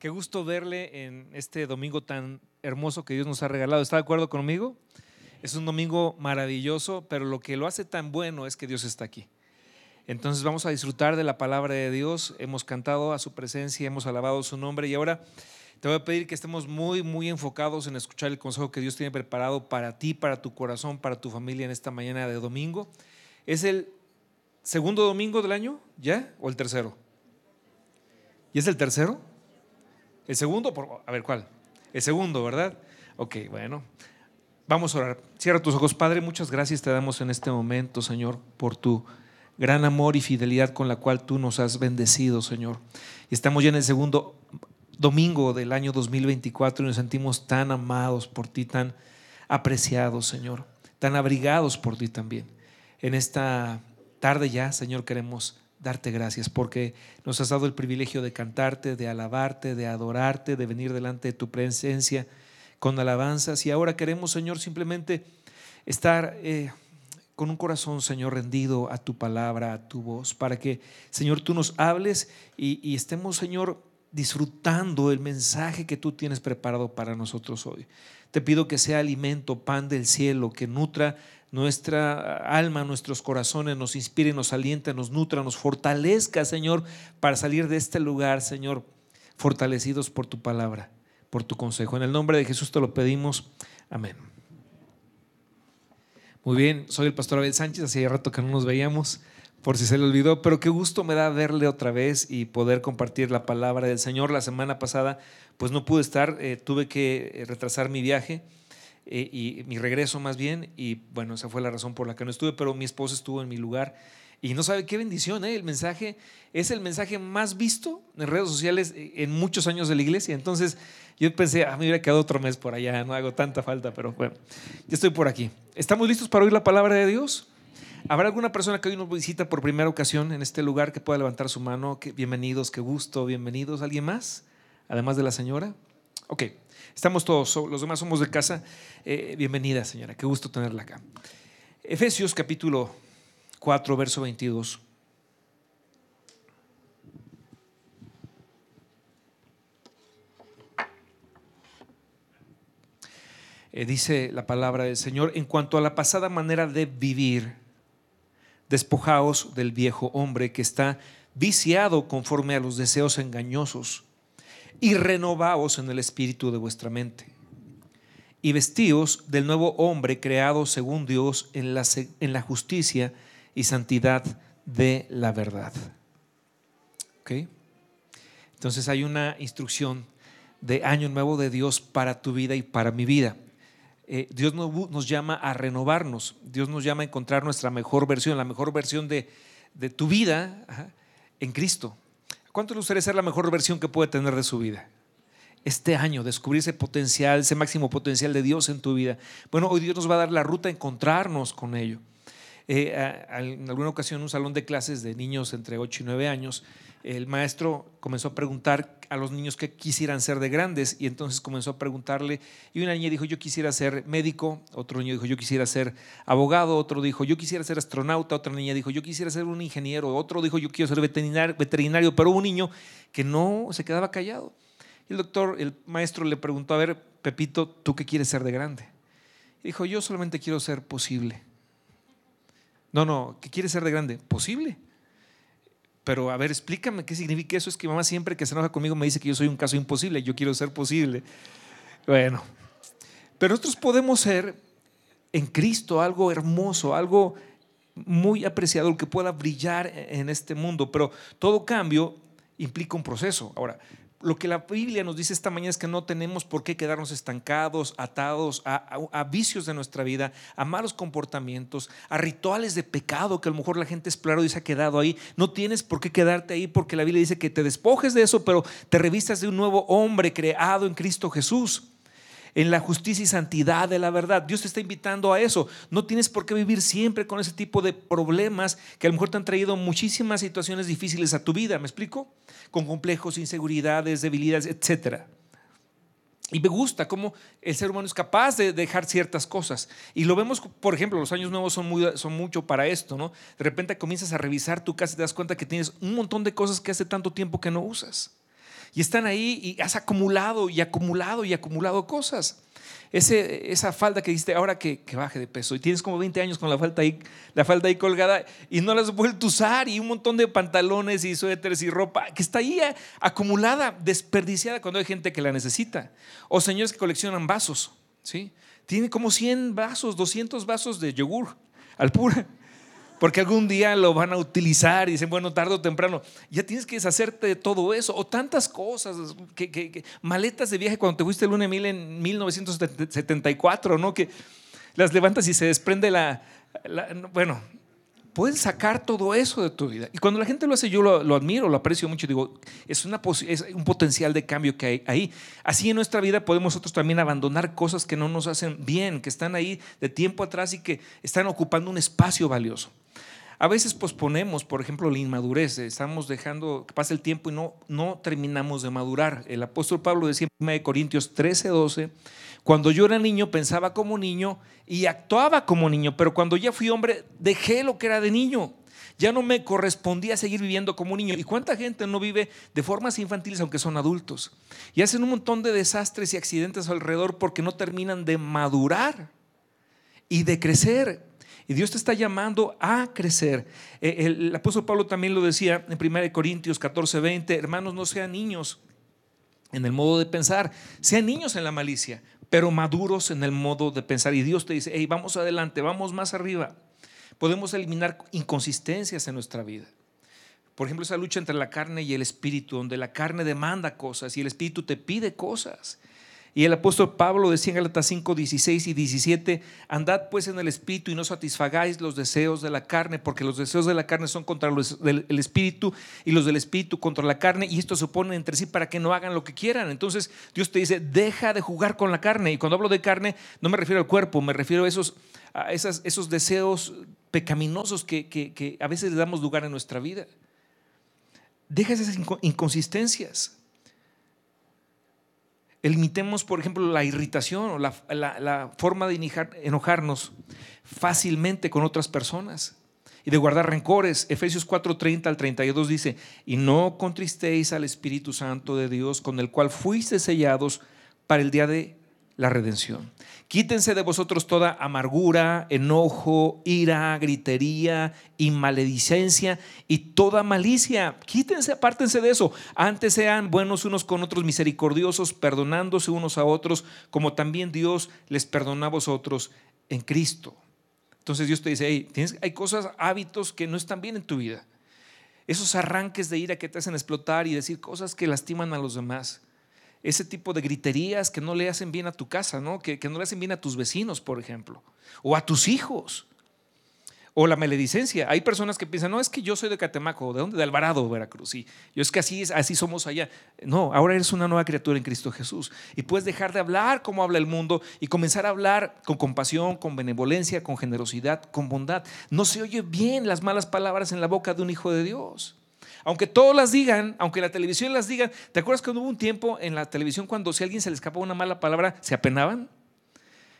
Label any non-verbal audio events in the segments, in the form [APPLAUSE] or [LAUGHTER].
Qué gusto verle en este domingo tan hermoso que Dios nos ha regalado. ¿Está de acuerdo conmigo? Es un domingo maravilloso, pero lo que lo hace tan bueno es que Dios está aquí. Entonces vamos a disfrutar de la palabra de Dios. Hemos cantado a su presencia, hemos alabado su nombre y ahora te voy a pedir que estemos muy, muy enfocados en escuchar el consejo que Dios tiene preparado para ti, para tu corazón, para tu familia en esta mañana de domingo. ¿Es el segundo domingo del año ya o el tercero? ¿Y es el tercero? ¿El segundo? A ver, ¿cuál? El segundo, ¿verdad? Ok, bueno. Vamos a orar. Cierra tus ojos. Padre, muchas gracias te damos en este momento, Señor, por tu gran amor y fidelidad con la cual tú nos has bendecido, Señor. Y estamos ya en el segundo domingo del año 2024 y nos sentimos tan amados por ti, tan apreciados, Señor, tan abrigados por ti también. En esta tarde ya, Señor, queremos darte gracias porque nos has dado el privilegio de cantarte, de alabarte, de adorarte, de venir delante de tu presencia con alabanzas. Y ahora queremos, Señor, simplemente estar eh, con un corazón, Señor, rendido a tu palabra, a tu voz, para que, Señor, tú nos hables y, y estemos, Señor, disfrutando el mensaje que tú tienes preparado para nosotros hoy. Te pido que sea alimento, pan del cielo, que nutra nuestra alma, nuestros corazones, nos inspire, nos aliente, nos nutra, nos fortalezca, Señor, para salir de este lugar, Señor, fortalecidos por tu palabra, por tu consejo. En el nombre de Jesús te lo pedimos. Amén. Muy bien, soy el pastor Abel Sánchez, hacía rato que no nos veíamos, por si se le olvidó, pero qué gusto me da verle otra vez y poder compartir la palabra del Señor. La semana pasada, pues no pude estar, eh, tuve que eh, retrasar mi viaje eh, y mi regreso más bien, y bueno, esa fue la razón por la que no estuve, pero mi esposa estuvo en mi lugar. Y no sabe qué bendición, ¿eh? el mensaje es el mensaje más visto en redes sociales eh, en muchos años de la iglesia. Entonces yo pensé, ah, me hubiera quedado otro mes por allá, no hago tanta falta, pero bueno, ya estoy por aquí. ¿Estamos listos para oír la palabra de Dios? ¿Habrá alguna persona que hoy nos visita por primera ocasión en este lugar que pueda levantar su mano? bienvenidos, qué gusto, bienvenidos. ¿Alguien más? Además de la señora. Ok. Estamos todos, los demás somos de casa. Eh, bienvenida, señora, qué gusto tenerla acá. Efesios capítulo 4, verso 22. Eh, dice la palabra del Señor, en cuanto a la pasada manera de vivir, despojaos del viejo hombre que está viciado conforme a los deseos engañosos y renovaos en el espíritu de vuestra mente. Y vestíos del nuevo hombre creado según Dios en la, justicia y santidad de la verdad. ¿Okay? Entonces hay una instrucción de año nuevo de Dios para tu vida y para mi vida. Eh, Dios nos, llama a renovarnos, Dios nos llama a encontrar nuestra mejor versión, la mejor versión de, tu vida en Cristo. ¿Cuánto le gustaría ser la mejor versión que puede tener de su vida? Este año, descubrir ese potencial, ese máximo potencial de Dios en tu vida. Bueno, hoy Dios nos va a dar la ruta a encontrarnos con ello. Eh, en alguna ocasión, un salón de clases de niños entre 8 y 9 años, el maestro comenzó a preguntar a los niños qué quisieran ser de grandes y entonces comenzó a preguntarle y una niña dijo yo quisiera ser médico, otro niño dijo yo quisiera ser abogado, otro dijo yo quisiera ser astronauta, otra niña dijo yo quisiera ser un ingeniero, otro dijo yo quiero ser veterinario, veterinario pero un niño que no se quedaba callado. Y el doctor, el maestro le preguntó, a ver, Pepito, ¿tú qué quieres ser de grande? dijo, yo solamente quiero ser posible. No, no, ¿qué quieres ser de grande? Posible. Pero a ver, explícame qué significa eso. Es que mamá siempre que se enoja conmigo me dice que yo soy un caso imposible, yo quiero ser posible. Bueno, pero nosotros podemos ser en Cristo algo hermoso, algo muy apreciado, que pueda brillar en este mundo, pero todo cambio implica un proceso. Ahora, lo que la Biblia nos dice esta mañana es que no tenemos por qué quedarnos estancados, atados a, vicios de nuestra vida, a malos comportamientos, a rituales de pecado que a lo mejor la gente exploró y se ha quedado ahí. No tienes por qué quedarte ahí porque la Biblia dice que te despojes de eso, pero te revistas de un nuevo hombre creado en Cristo Jesús en la justicia y santidad de la verdad. Dios te está invitando a eso. No tienes por qué vivir siempre con ese tipo de problemas que a lo mejor te han traído muchísimas situaciones difíciles a tu vida. ¿Me explico? Con complejos, inseguridades, debilidades, etcétera. Y me gusta cómo el ser humano es capaz de dejar ciertas cosas. Y lo vemos, por ejemplo, los años nuevos son, son mucho para esto, ¿no? De repente comienzas a revisar tu casa y te das cuenta que tienes un montón de cosas que hace tanto tiempo que no usas. Y están ahí y has acumulado y acumulado y acumulado cosas. Ese, esa falda que diste ahora que, baje de peso y tienes como 20 años con la falda, ahí, la falda ahí colgada y no la has vuelto a usar y un montón de pantalones y suéteres y ropa que está ahí acumulada, desperdiciada cuando hay gente que la necesita. O señores que coleccionan vasos, ¿sí? Tiene como 100 vasos, 200 vasos de yogur al pura porque algún día lo van a utilizar y dicen, bueno, tarde o temprano, ya tienes que deshacerte de todo eso, o tantas cosas, que, maletas de viaje cuando te fuiste el lunes mil en 1974, ¿no? Que las levantas y se desprende la, bueno, puedes sacar todo eso de tu vida. Y cuando la gente lo hace, yo lo, admiro, lo aprecio mucho. Digo, es, una, es un potencial de cambio que hay ahí. Así en nuestra vida podemos nosotros también abandonar cosas que no nos hacen bien, que están ahí de tiempo atrás y que están ocupando un espacio valioso. A veces posponemos, por ejemplo, la inmadurez, estamos dejando que pase el tiempo y no, no terminamos de madurar. El apóstol Pablo decía en 1 Corintios 13, 12, cuando yo era niño pensaba como niño y actuaba como niño, pero cuando ya fui hombre dejé lo que era de niño. Ya no me correspondía seguir viviendo como niño. ¿Y cuánta gente no vive de formas infantiles aunque son adultos? Y hacen un montón de desastres y accidentes alrededor porque no terminan de madurar y de crecer. Y Dios te está llamando a crecer. Eh, el, apóstol Pablo también lo decía en 1 Corintios 14, 20, hermanos, no sean niños en el modo de pensar, sean niños en la malicia, pero maduros en el modo de pensar. Y Dios te dice, hey, vamos adelante, vamos más arriba. Podemos eliminar inconsistencias en nuestra vida. Por ejemplo, esa lucha entre la carne y el espíritu, donde la carne demanda cosas y el espíritu te pide cosas. Y el apóstol Pablo decía en Gálatas 5, 16 y 17, andad pues en el espíritu y no satisfagáis los deseos de la carne, porque los deseos de la carne son contra los del espíritu y los del espíritu contra la carne, y esto se oponen entre sí para que no hagan lo que quieran. Entonces Dios te dice, deja de jugar con la carne. Y cuando hablo de carne, no me refiero al cuerpo, me refiero a esos, a esos deseos pecaminosos que, que a veces le damos lugar en nuestra vida. Deja esas inconsistencias. Limitemos, por ejemplo, la irritación o la, forma de enojarnos fácilmente con otras personas y de guardar rencores. Efesios 4:30 al 32 dice, y no contristéis al Espíritu Santo de Dios, con el cual fuiste sellados para el día de la redención. Quítense de vosotros toda amargura, enojo, ira, gritería y maledicencia y toda malicia. Quítense, apártense de eso. Antes sean buenos unos con otros, misericordiosos, perdonándose unos a otros, como también Dios les perdona a vosotros en Cristo. Entonces Dios te dice, hey, tienes, hay cosas, hábitos que no están bien en tu vida. Esos arranques de ira que te hacen explotar y decir cosas que lastiman a los demás ese tipo de griterías que no le hacen bien a tu casa, ¿no? Que, no le hacen bien a tus vecinos, por ejemplo, o a tus hijos. O la maledicencia. Hay personas que piensan, no, es que yo soy de Catemaco, ¿de dónde? De Alvarado, Veracruz. Y yo es que así, así somos allá. No, ahora eres una nueva criatura en Cristo Jesús. Y puedes dejar de hablar como habla el mundo y comenzar a hablar con compasión, con benevolencia, con generosidad, con bondad. No se oye bien las malas palabras en la boca de un hijo de Dios. Aunque todos las digan, aunque la televisión las diga, ¿te acuerdas que hubo un tiempo en la televisión cuando si a alguien se le escapaba una mala palabra, se apenaban?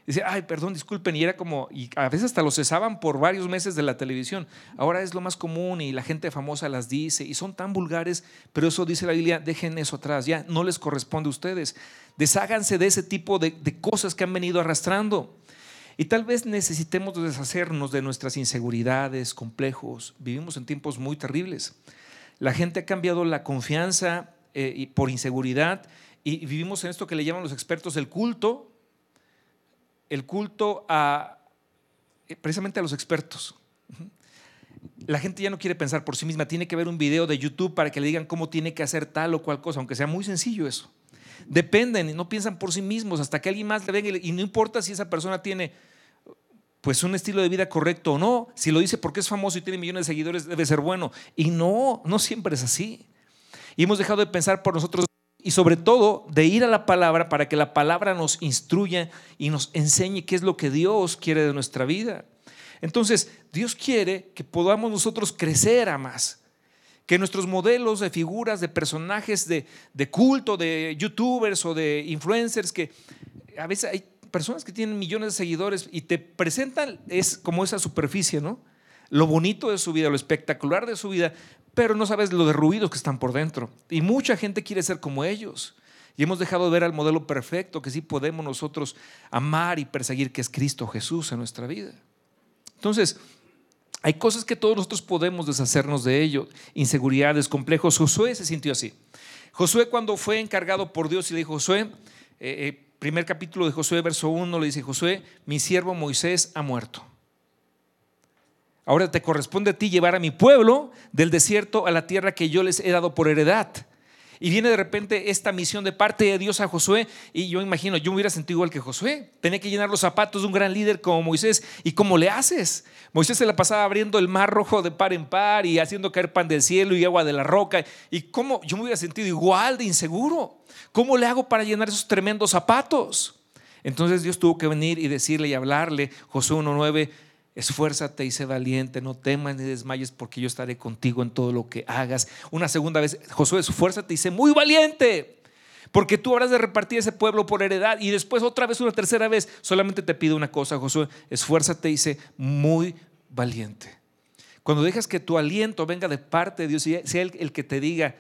Dice, ay, perdón, disculpen, y era como, y a veces hasta lo cesaban por varios meses de la televisión. Ahora es lo más común y la gente famosa las dice y son tan vulgares, pero eso dice la Biblia, dejen eso atrás, ya no les corresponde a ustedes. Desháganse de ese tipo de cosas que han venido arrastrando. Y tal vez necesitemos deshacernos de nuestras inseguridades, complejos. Vivimos en tiempos muy terribles. La gente ha cambiado la confianza eh, por inseguridad y vivimos en esto que le llaman los expertos el culto, el culto a eh, precisamente a los expertos. La gente ya no quiere pensar por sí misma, tiene que ver un video de YouTube para que le digan cómo tiene que hacer tal o cual cosa, aunque sea muy sencillo eso. Dependen no piensan por sí mismos hasta que alguien más le venga y no importa si esa persona tiene pues un estilo de vida correcto o no. Si lo dice porque es famoso y tiene millones de seguidores, debe ser bueno. Y no, no siempre es así. Y hemos dejado de pensar por nosotros y sobre todo de ir a la palabra para que la palabra nos instruya y nos enseñe qué es lo que Dios quiere de nuestra vida. Entonces, Dios quiere que podamos nosotros crecer a más. Que nuestros modelos de figuras, de personajes de, de culto, de youtubers o de influencers, que a veces hay personas que tienen millones de seguidores y te presentan es como esa superficie, ¿no? Lo bonito de su vida, lo espectacular de su vida, pero no sabes lo derruidos que están por dentro. Y mucha gente quiere ser como ellos. Y hemos dejado de ver al modelo perfecto que sí podemos nosotros amar y perseguir, que es Cristo Jesús en nuestra vida. Entonces, hay cosas que todos nosotros podemos deshacernos de ello, inseguridades, complejos. Josué se sintió así. Josué cuando fue encargado por Dios y le dijo, Josué, eh, eh, primer capítulo de Josué, verso 1, le dice, Josué, mi siervo Moisés ha muerto. Ahora te corresponde a ti llevar a mi pueblo del desierto a la tierra que yo les he dado por heredad. Y viene de repente esta misión de parte de Dios a Josué. Y yo imagino, yo me hubiera sentido igual que Josué. Tenía que llenar los zapatos de un gran líder como Moisés. ¿Y cómo le haces? Moisés se la pasaba abriendo el mar rojo de par en par y haciendo caer pan del cielo y agua de la roca. ¿Y cómo? Yo me hubiera sentido igual de inseguro. ¿Cómo le hago para llenar esos tremendos zapatos? Entonces Dios tuvo que venir y decirle y hablarle, Josué 1.9, esfuérzate y sé valiente, no temas ni desmayes porque yo estaré contigo en todo lo que hagas. Una segunda vez, Josué, esfuérzate y sé muy valiente, porque tú habrás de repartir ese pueblo por heredad. Y después otra vez, una tercera vez, solamente te pido una cosa, Josué, esfuérzate y sé muy valiente. Cuando dejas que tu aliento venga de parte de Dios y sea el, el que te diga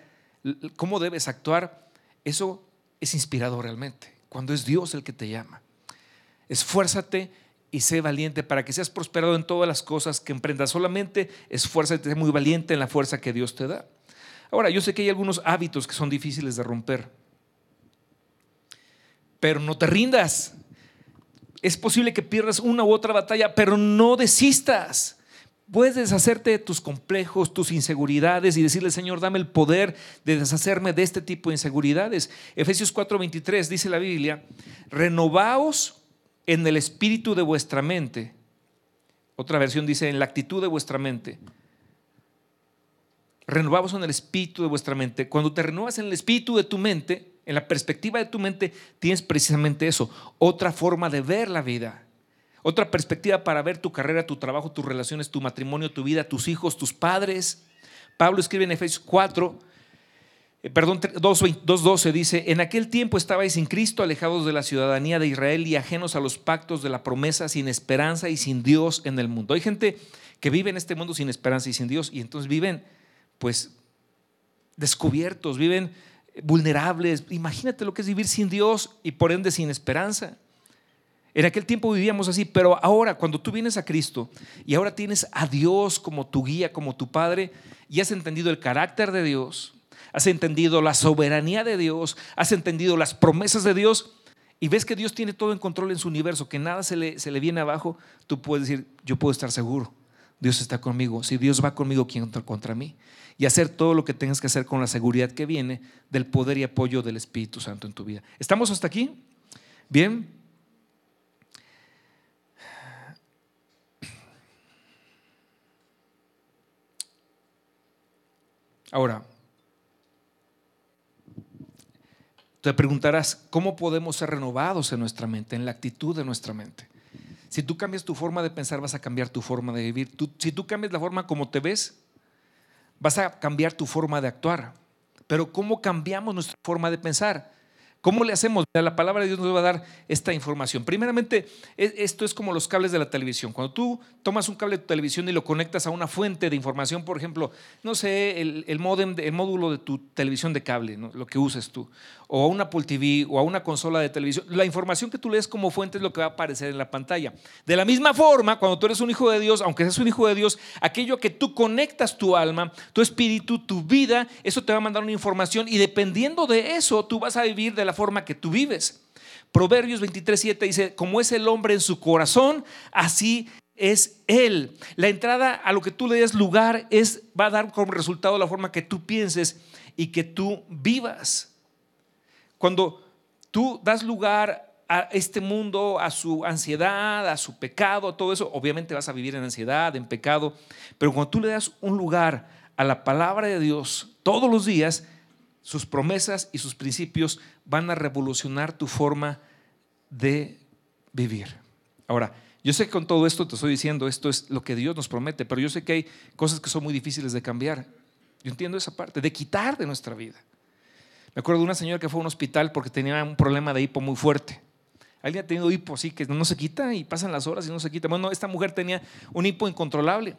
cómo debes actuar, eso es inspirador realmente. Cuando es Dios el que te llama. Esfuérzate y sé valiente para que seas prosperado en todas las cosas que emprendas. Solamente esfuérzate, sé muy valiente en la fuerza que Dios te da. Ahora, yo sé que hay algunos hábitos que son difíciles de romper, pero no te rindas. Es posible que pierdas una u otra batalla, pero no desistas. Puedes deshacerte de tus complejos, tus inseguridades y decirle, Señor, dame el poder de deshacerme de este tipo de inseguridades. Efesios 4:23 dice la Biblia, renovaos en el espíritu de vuestra mente. Otra versión dice, en la actitud de vuestra mente. Renovamos en el espíritu de vuestra mente. Cuando te renuevas en el espíritu de tu mente, en la perspectiva de tu mente, tienes precisamente eso, otra forma de ver la vida. Otra perspectiva para ver tu carrera, tu trabajo, tus relaciones, tu matrimonio, tu vida, tus hijos, tus padres. Pablo escribe en Efesios 4, eh, perdón, 2.12 dice, en aquel tiempo estabais sin Cristo, alejados de la ciudadanía de Israel y ajenos a los pactos de la promesa, sin esperanza y sin Dios en el mundo. Hay gente que vive en este mundo sin esperanza y sin Dios y entonces viven pues descubiertos, viven vulnerables. Imagínate lo que es vivir sin Dios y por ende sin esperanza. En aquel tiempo vivíamos así, pero ahora cuando tú vienes a Cristo y ahora tienes a Dios como tu guía, como tu Padre, y has entendido el carácter de Dios, has entendido la soberanía de Dios, has entendido las promesas de Dios y ves que Dios tiene todo en control en su universo, que nada se le, se le viene abajo, tú puedes decir, yo puedo estar seguro, Dios está conmigo. Si Dios va conmigo, ¿quién contra, contra mí? Y hacer todo lo que tengas que hacer con la seguridad que viene del poder y apoyo del Espíritu Santo en tu vida. ¿Estamos hasta aquí? Bien. Ahora, Te preguntarás, ¿cómo podemos ser renovados en nuestra mente, en la actitud de nuestra mente? Si tú cambias tu forma de pensar, vas a cambiar tu forma de vivir. si tú cambias la forma como te ves, vas a cambiar tu forma de actuar. Pero ¿cómo cambiamos nuestra forma de pensar? ¿Cómo le hacemos? La palabra de Dios nos va a dar esta información. Primeramente, e, esto es como los cables de la televisión. Cuando tú tomas un cable de televisión y lo conectas a una fuente de información, por ejemplo, no sé, el, el módulo de tu televisión de cable, lo que uses tú, o a una Apple TV o a una consola de televisión, la información que tú lees como fuente es lo que va a aparecer en la pantalla. De la misma forma, cuando tú eres un hijo de Dios, aunque seas un hijo de Dios, aquello que tú conectas tu alma, tu espíritu, tu vida, eso te va a mandar una información y dependiendo de eso, tú vas a vivir de la forma que tú vives. Proverbios 23, 7 dice, como es el hombre en su corazón, así es Él. La entrada a lo que tú le des lugar es, va a dar como resultado la forma que tú pienses y que tú vivas. Cuando tú das lugar a este mundo, a su ansiedad, a su pecado, a todo eso, obviamente vas a vivir en ansiedad, en pecado, pero cuando tú le das un lugar a la palabra de Dios todos los días, sus promesas y sus principios van a revolucionar tu forma de vivir. Ahora, yo sé que con todo esto te estoy diciendo, esto es lo que Dios nos promete, pero yo sé que hay cosas que son muy difíciles de cambiar. Yo entiendo esa parte, de quitar de nuestra vida. Me acuerdo de una señora que fue a un hospital porque tenía un problema de hipo muy fuerte. Alguien ha tenido hipo así que no se quita y pasan las horas y no se quita. Bueno, esta mujer tenía un hipo incontrolable.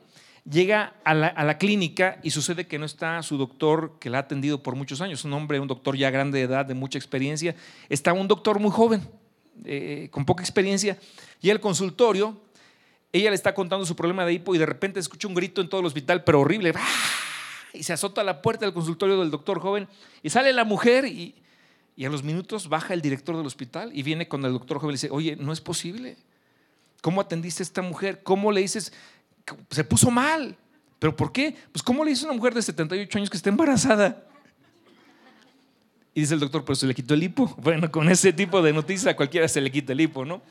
Llega a la, clínica y sucede que no está su doctor que la ha atendido por muchos años, un hombre, un doctor ya grande de edad, de mucha experiencia, está un doctor muy joven, eh, con poca experiencia, y el consultorio, ella le está contando su problema de hipo y de repente escucha un grito en todo el hospital, pero horrible, y se azota a la puerta del consultorio del doctor joven, y sale la mujer y, y a los minutos baja el director del hospital y viene con el doctor joven y dice, oye, no es posible. ¿Cómo atendiste a esta mujer? ¿Cómo le dices? Se puso mal. ¿Pero por qué? Pues ¿cómo le dice una mujer de 78 años que está embarazada? Y dice el doctor, pues se le quitó el hipo. [LAUGHS] Bueno, con ese tipo de noticias a cualquiera se le quita el hipo, ¿no?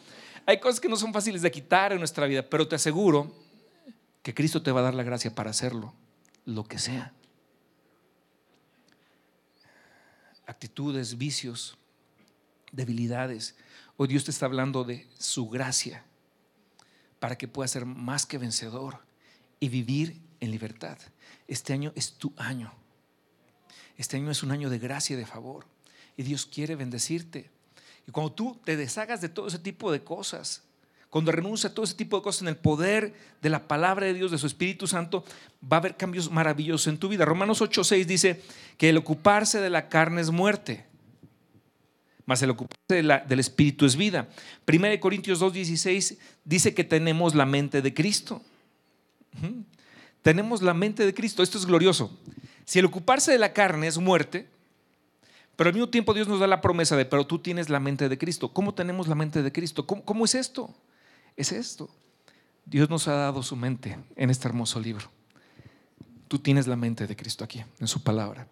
Hay cosas que no son fáciles de quitar en nuestra vida, pero te aseguro que Cristo te va a dar la gracia para hacerlo, lo que sea. actitudes, vicios, debilidades. Hoy Dios te está hablando de su gracia para que puedas ser más que vencedor y vivir en libertad. Este año es tu año. Este año es un año de gracia y de favor. Y Dios quiere bendecirte. Y cuando tú te deshagas de todo ese tipo de cosas, cuando renuncia a todo ese tipo de cosas en el poder de la palabra de Dios, de su Espíritu Santo, va a haber cambios maravillosos en tu vida. Romanos 8:6 dice que el ocuparse de la carne es muerte, mas el ocuparse del Espíritu es vida. 1 Corintios 2:16 dice que tenemos la mente de Cristo. Tenemos la mente de Cristo. Esto es glorioso. Si el ocuparse de la carne es muerte, pero al mismo tiempo Dios nos da la promesa de, pero tú tienes la mente de Cristo. ¿Cómo tenemos la mente de Cristo? cómo es esto? es esto. Dios nos ha dado su mente en este hermoso libro. Tú tienes la mente de Cristo aquí, en su palabra.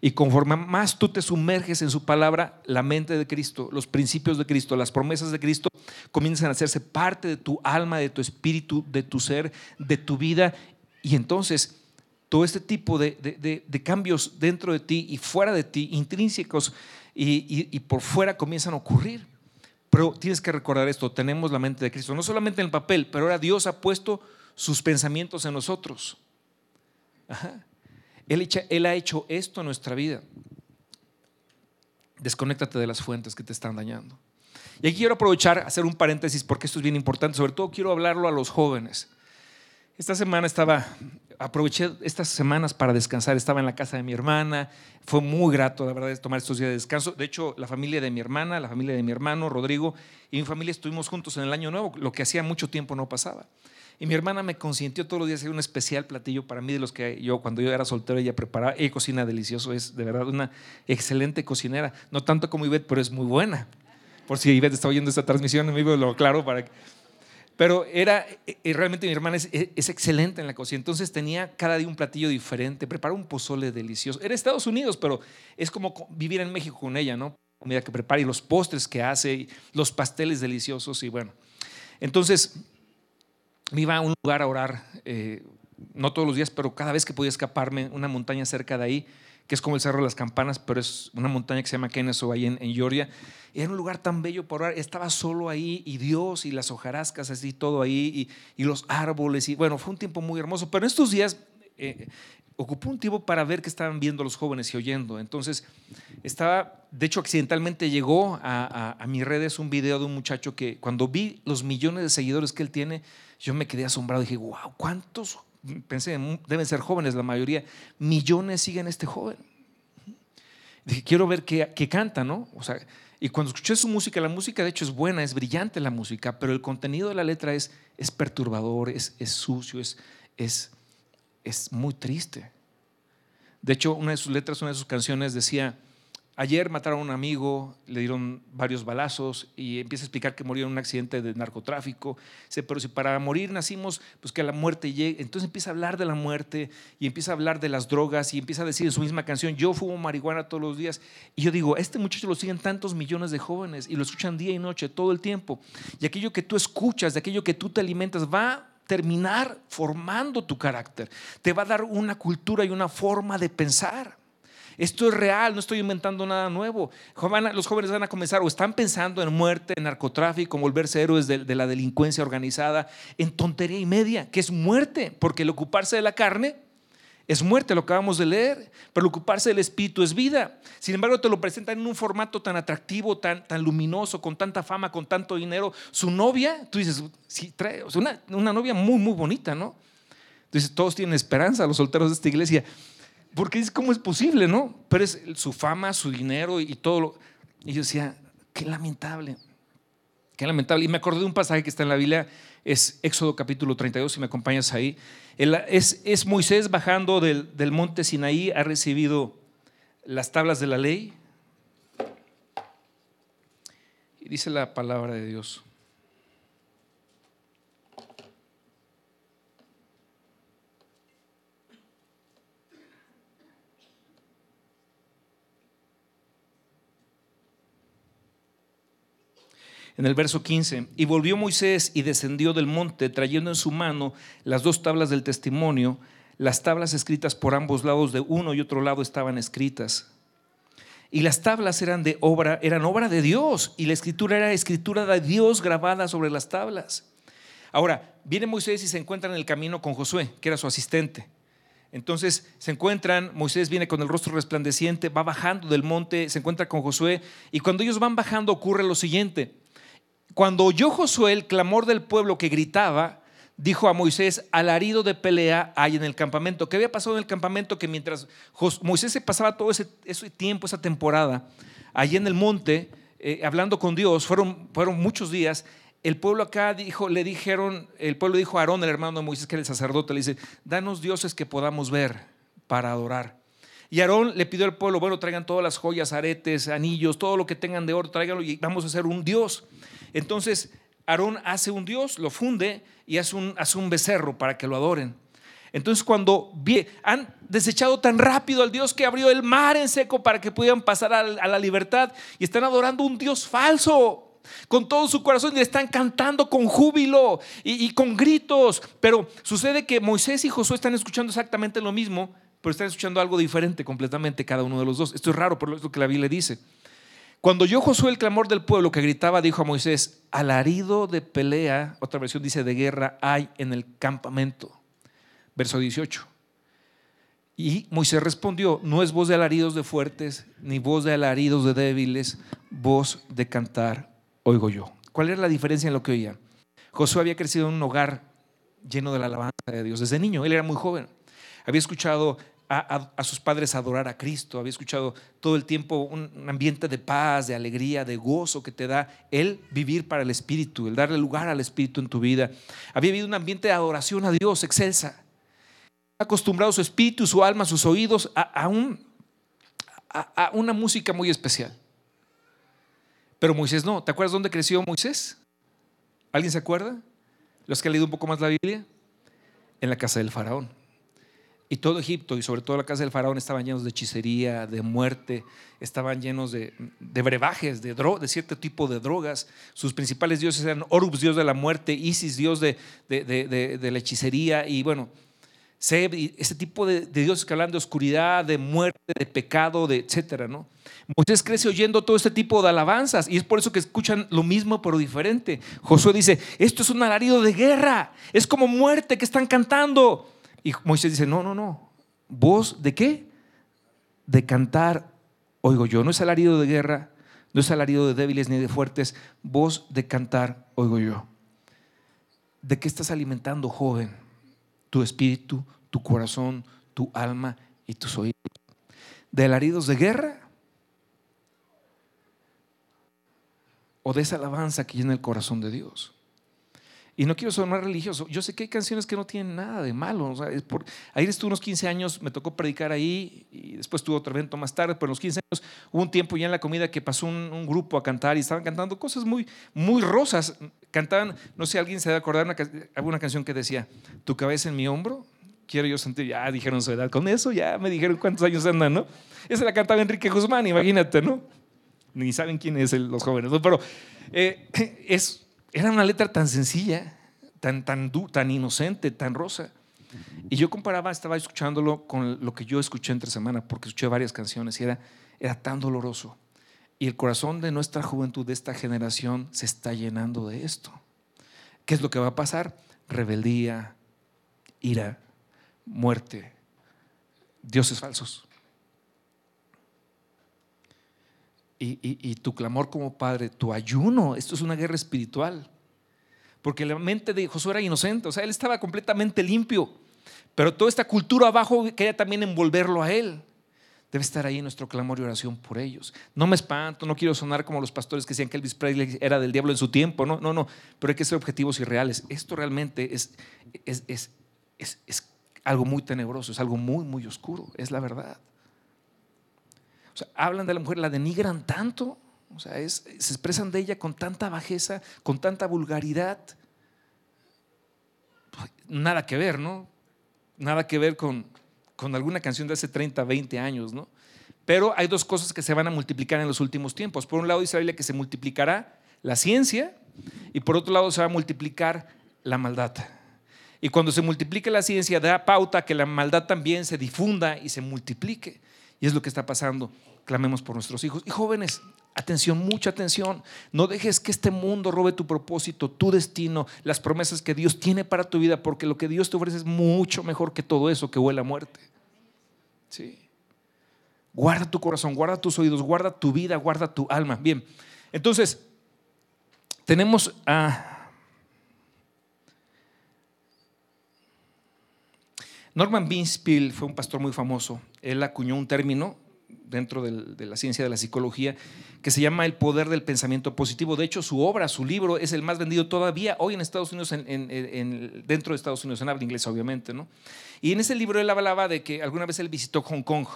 Y conforme más tú te sumerges en su palabra, la mente de Cristo, los principios de Cristo, las promesas de Cristo comienzan a hacerse parte de tu alma, de tu espíritu, de tu ser, de tu vida. Y entonces todo este tipo de, cambios dentro de ti y fuera de ti, intrínsecos y por fuera, comienzan a ocurrir. Pero tienes que recordar esto, tenemos la mente de Cristo, no solamente en el papel, pero ahora Dios ha puesto sus pensamientos en nosotros. Él, ha hecho esto en nuestra vida. Desconéctate de las fuentes que te están dañando. Y aquí quiero aprovechar, hacer un paréntesis porque esto es bien importante, sobre todo quiero hablarlo a los jóvenes. Esta semana estaba aproveché estas semanas para descansar. Estaba en la casa de mi hermana. Fue muy grato, la verdad, tomar estos días de descanso. De hecho, la familia de mi hermana, la familia de mi hermano, Rodrigo, y mi familia estuvimos juntos en el Año Nuevo, lo que hacía mucho tiempo no pasaba. Y mi hermana me consintió todos los días hacer un especial platillo para mí de los que yo cuando yo era soltero ella preparaba. Ella cocina delicioso, es de verdad una excelente cocinera. No tanto como Ivette, pero es muy buena. Por si Ivette está oyendo esta transmisión, me lo claro para que pero era, eh, eh, realmente mi hermana es, excelente en la cocina, entonces tenía cada día un platillo diferente, prepara un pozole delicioso. Era Estados Unidos, pero es como vivir en México con ella, ¿no? Comida que prepara y los postres que hace, los pasteles deliciosos y bueno. Entonces, me iba a un lugar a orar, eh, no todos los días, pero cada vez que podía escaparme, una montaña cerca de ahí, que es como el Cerro de las Campanas, pero es una montaña que se llama Kennesaw, ahí en, en Georgia. Era un lugar tan bello por orar. Estaba solo ahí y Dios y las hojarascas, así todo ahí, y, los árboles. Y bueno, fue un tiempo muy hermoso. Pero en estos días eh, ocupó un tiempo para ver qué estaban viendo los jóvenes y oyendo. Entonces, estaba, de hecho, accidentalmente llegó a, a, a mis redes un video de un muchacho que cuando vi los millones de seguidores que él tiene, yo me quedé asombrado. Dije, wow, ¿cuántos pensé, deben ser jóvenes la mayoría, millones siguen a este joven. Dije, quiero ver qué, canta, ¿no? O sea, y cuando escuché su música, la música de hecho es buena, es brillante la música, pero el contenido de la letra es, es perturbador, es, es sucio, es, es, es muy triste. De hecho, una de sus letras, una de sus canciones decía, Ayer mataron a un amigo, le dieron varios balazos y empieza a explicar que murió en un accidente de narcotráfico. Dice, pero si para morir nacimos, pues que la muerte llegue. Entonces empieza a hablar de la muerte y empieza a hablar de las drogas y empieza a decir en su misma canción, yo fumo marihuana todos los días. Y yo digo, este muchacho lo siguen tantos millones de jóvenes y lo escuchan día y noche, todo el tiempo. Y aquello que tú escuchas, de aquello que tú te alimentas, va a terminar formando tu carácter. Te va a dar una cultura y una forma de pensar. Esto es real, no estoy inventando nada nuevo. Los jóvenes van a comenzar o están pensando en muerte, en narcotráfico, en volverse héroes de, la delincuencia organizada, en tontería y media, que es muerte, porque el ocuparse de la carne es muerte, lo acabamos de leer, pero el ocuparse del espíritu es vida. Sin embargo, te lo presentan en un formato tan atractivo, tan, luminoso, con tanta fama, con tanto dinero. Su novia, tú dices, sí, trae, una, una novia muy, muy bonita, ¿no? Entonces todos tienen esperanza, los solteros de esta iglesia. Porque es cómo es posible, ¿no? Pero es su fama, su dinero y todo. Lo... Y yo decía, qué lamentable. Qué lamentable. Y me acordé de un pasaje que está en la Biblia, es Éxodo capítulo 32, si me acompañas ahí. Es, es Moisés bajando del, del monte Sinaí, ha recibido las tablas de la ley. Y dice la palabra de Dios. En el verso 15, y volvió Moisés y descendió del monte trayendo en su mano las dos tablas del testimonio, las tablas escritas por ambos lados de uno y otro lado estaban escritas. Y las tablas eran de obra, eran obra de Dios, y la escritura era escritura de Dios grabada sobre las tablas. Ahora, viene Moisés y se encuentra en el camino con Josué, que era su asistente. Entonces se encuentran, Moisés viene con el rostro resplandeciente, va bajando del monte, se encuentra con Josué, y cuando ellos van bajando ocurre lo siguiente. Cuando oyó Josué el clamor del pueblo que gritaba, dijo a Moisés, alarido de pelea hay en el campamento. ¿Qué había pasado en el campamento? Que mientras Moisés se pasaba todo ese, tiempo, esa temporada, allí en el monte, eh, hablando con Dios, fueron, fueron muchos días, el pueblo acá dijo, le dijeron, el pueblo dijo a Aarón, el hermano de Moisés, que era el sacerdote, le dice, danos dioses que podamos ver para adorar. Y Aarón le pidió al pueblo, bueno, traigan todas las joyas, aretes, anillos, todo lo que tengan de oro, tráiganlo y vamos a hacer un dios. Entonces, Aarón hace un dios, lo funde y hace un, hace un becerro para que lo adoren. Entonces, cuando han desechado tan rápido al Dios que abrió el mar en seco para que pudieran pasar a, la libertad y están adorando un Dios falso con todo su corazón y están cantando con júbilo y, y, con gritos. Pero sucede que Moisés y Josué están escuchando exactamente lo mismo, pero están escuchando algo diferente completamente cada uno de los dos. Esto es raro, pero es lo que la Biblia dice. Cuando yo Josué el clamor del pueblo que gritaba, dijo a Moisés, alarido de pelea, otra versión dice de guerra, hay en el campamento. Verso 18. Y Moisés respondió, no es voz de alaridos de fuertes, ni voz de alaridos de débiles, voz de cantar oigo yo. ¿Cuál era la diferencia en lo que oía? Josué había crecido en un hogar lleno de la alabanza de Dios desde niño, él era muy joven. Había escuchado a, sus padres adorar a Cristo, había escuchado todo el tiempo un, ambiente de paz, de alegría, de gozo que te da el vivir para el Espíritu, el darle lugar al Espíritu en tu vida. Había vivido un ambiente de adoración a Dios excelsa. Acostumbrado su espíritu, su alma, sus oídos a, a una música muy especial. Pero Moisés no. ¿Te acuerdas dónde creció Moisés? ¿Alguien se acuerda? Los que han leído un poco más la Biblia. En la casa del faraón. Y todo Egipto y sobre todo la casa del faraón estaban llenos de hechicería, de muerte, estaban llenos de, brebajes, de, de cierto tipo de drogas. Sus principales dioses eran Horus, dios de la muerte, Isis, dios de, de la hechicería y bueno, Seb, ese tipo de, dioses que hablan de oscuridad, de muerte, de pecado, de etcétera, ¿no? Moisés crece oyendo todo este tipo de alabanzas y es por eso que escuchan lo mismo pero diferente. Josué dice, esto es un alarido de guerra, es como muerte que están cantando. Y Moisés dice, no, no, no. ¿Voz de qué? De cantar, oigo yo. No es alarido de guerra, no es alarido de débiles ni de fuertes. Voz de cantar, oigo yo. ¿De qué estás alimentando, joven? Tu espíritu, tu corazón, tu alma y tus oídos. ¿De alaridos de guerra? ¿O de esa alabanza que llena el corazón de Dios? Y no quiero sonar religioso. Yo sé que hay canciones que no tienen nada de malo. ahí estuve unos 15 años, me tocó predicar ahí y después tuve otro evento más tarde, pero en los 15 años hubo un tiempo ya en la comida que pasó un, grupo a cantar y estaban cantando cosas muy, muy rosas. Cantaban, no sé, alguien se debe acordar, una, alguna canción que decía, tu cabeza en mi hombro, quiero yo sentir, ya dijeron su edad, con eso ya me dijeron cuántos años andan, ¿no? Esa la cantaba Enrique Guzmán, imagínate, ¿no? Ni saben quién es los jóvenes, ¿no? pero eh, [LAUGHS] es era una letra tan sencilla, tan, tan, tan inocente, tan rosa. Y yo comparaba, estaba escuchándolo con lo que yo escuché entre semana, porque escuché varias canciones y era, era tan doloroso. Y el corazón de nuestra juventud, de esta generación, se está llenando de esto. ¿Qué es lo que va a pasar? Rebeldía, ira, muerte, dioses falsos. Y, tu clamor como padre, tu ayuno, esto es una guerra espiritual. Porque la mente de Josué era inocente, o sea, él estaba completamente limpio. Pero toda esta cultura abajo quería también envolverlo a él. Debe estar ahí nuestro clamor y oración por ellos. No me espanto, no quiero sonar como los pastores que decían que Elvis Presley era del diablo en su tiempo. No, no, no. Pero hay que ser objetivos y reales. Esto realmente es, es, es, es algo muy tenebroso, es algo muy, muy oscuro. Es la verdad. Hablan de la mujer, la denigran tanto. O sea, se expresan de ella con tanta bajeza, con tanta vulgaridad. Nada que ver, ¿no? Nada que ver con, con alguna canción de hace 30, 20 años, ¿no? Pero hay dos cosas que se van a multiplicar en los últimos tiempos. Por un lado dice la Biblia que se multiplicará la ciencia y por otro lado se va a multiplicar la maldad. Y cuando se multiplique la ciencia da pauta a que la maldad también se difunda y se multiplique. Y es lo que está pasando. Clamemos por nuestros hijos. Y jóvenes, atención, mucha atención. No dejes que este mundo robe tu propósito, tu destino, las promesas que Dios tiene para tu vida, porque lo que Dios te ofrece es mucho mejor que todo eso que huele a muerte. Sí. Guarda tu corazón, guarda tus oídos, guarda tu vida, guarda tu alma. Bien, entonces, tenemos a... Norman Binspiel fue un pastor muy famoso. Él acuñó un término dentro de la ciencia de la psicología que se llama El poder del pensamiento positivo. De hecho, su obra, su libro, es el más vendido todavía hoy en Estados Unidos, dentro de Estados Unidos, en habla inglesa, obviamente. ¿no? Y en ese libro él hablaba de que alguna vez él visitó Hong Kong.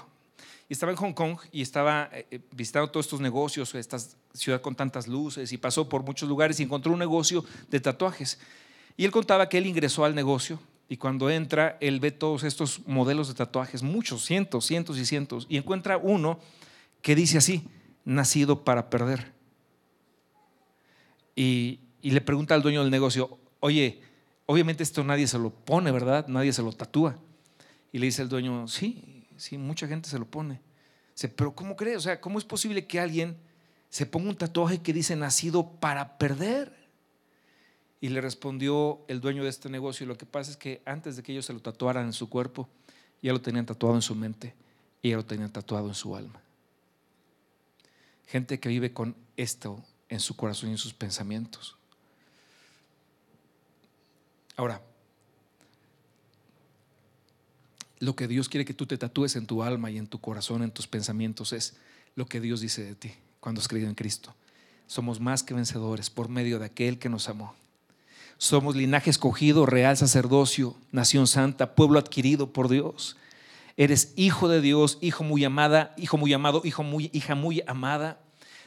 Y estaba en Hong Kong y estaba eh, eh, visitando todos estos negocios, esta ciudad con tantas luces, y pasó por muchos lugares y encontró un negocio de tatuajes. Y él contaba que él ingresó al negocio y cuando entra, él ve todos estos modelos de tatuajes, muchos, cientos, cientos y cientos, y encuentra uno que dice así, nacido para perder. Y, le pregunta al dueño del negocio, oye, obviamente esto nadie se lo pone, ¿verdad? Nadie se lo tatúa. Y le dice el dueño, sí, sí, mucha gente se lo pone. Dice, pero ¿cómo crees? O sea, ¿cómo es posible que alguien se ponga un tatuaje que dice nacido para perder? Y le respondió el dueño de este negocio, lo que pasa es que antes de que ellos se lo tatuaran en su cuerpo, ya lo tenían tatuado en su mente y ya lo tenían tatuado en su alma. Gente que vive con esto en su corazón y en sus pensamientos. Ahora, lo que Dios quiere que tú te tatúes en tu alma y en tu corazón, en tus pensamientos, es lo que Dios dice de ti cuando has creído en Cristo. Somos más que vencedores por medio de aquel que nos amó. Somos linaje escogido, real sacerdocio, nación santa, pueblo adquirido por Dios. Eres hijo de Dios, hijo muy amada, hijo muy amado, hijo muy, hija muy amada.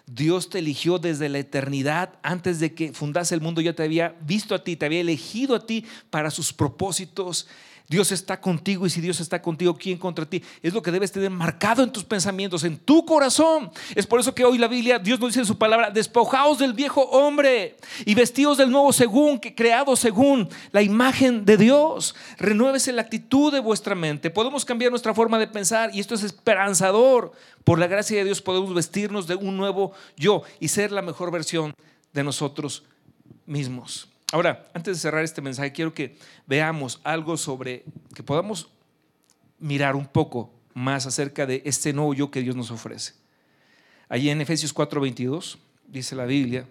Dios te eligió desde la eternidad, antes de que fundase el mundo ya te había visto a ti, te había elegido a ti para sus propósitos Dios está contigo y si Dios está contigo, ¿quién contra ti? Es lo que debes tener marcado en tus pensamientos, en tu corazón. Es por eso que hoy la Biblia, Dios nos dice en su palabra, despojaos del viejo hombre y vestidos del nuevo según, que creado según la imagen de Dios. Renuévese la actitud de vuestra mente. Podemos cambiar nuestra forma de pensar y esto es esperanzador. Por la gracia de Dios podemos vestirnos de un nuevo yo y ser la mejor versión de nosotros mismos. Ahora, antes de cerrar este mensaje, quiero que veamos algo sobre, que podamos mirar un poco más acerca de este nuevo yo que Dios nos ofrece. Allí en Efesios 4:22 dice la Biblia,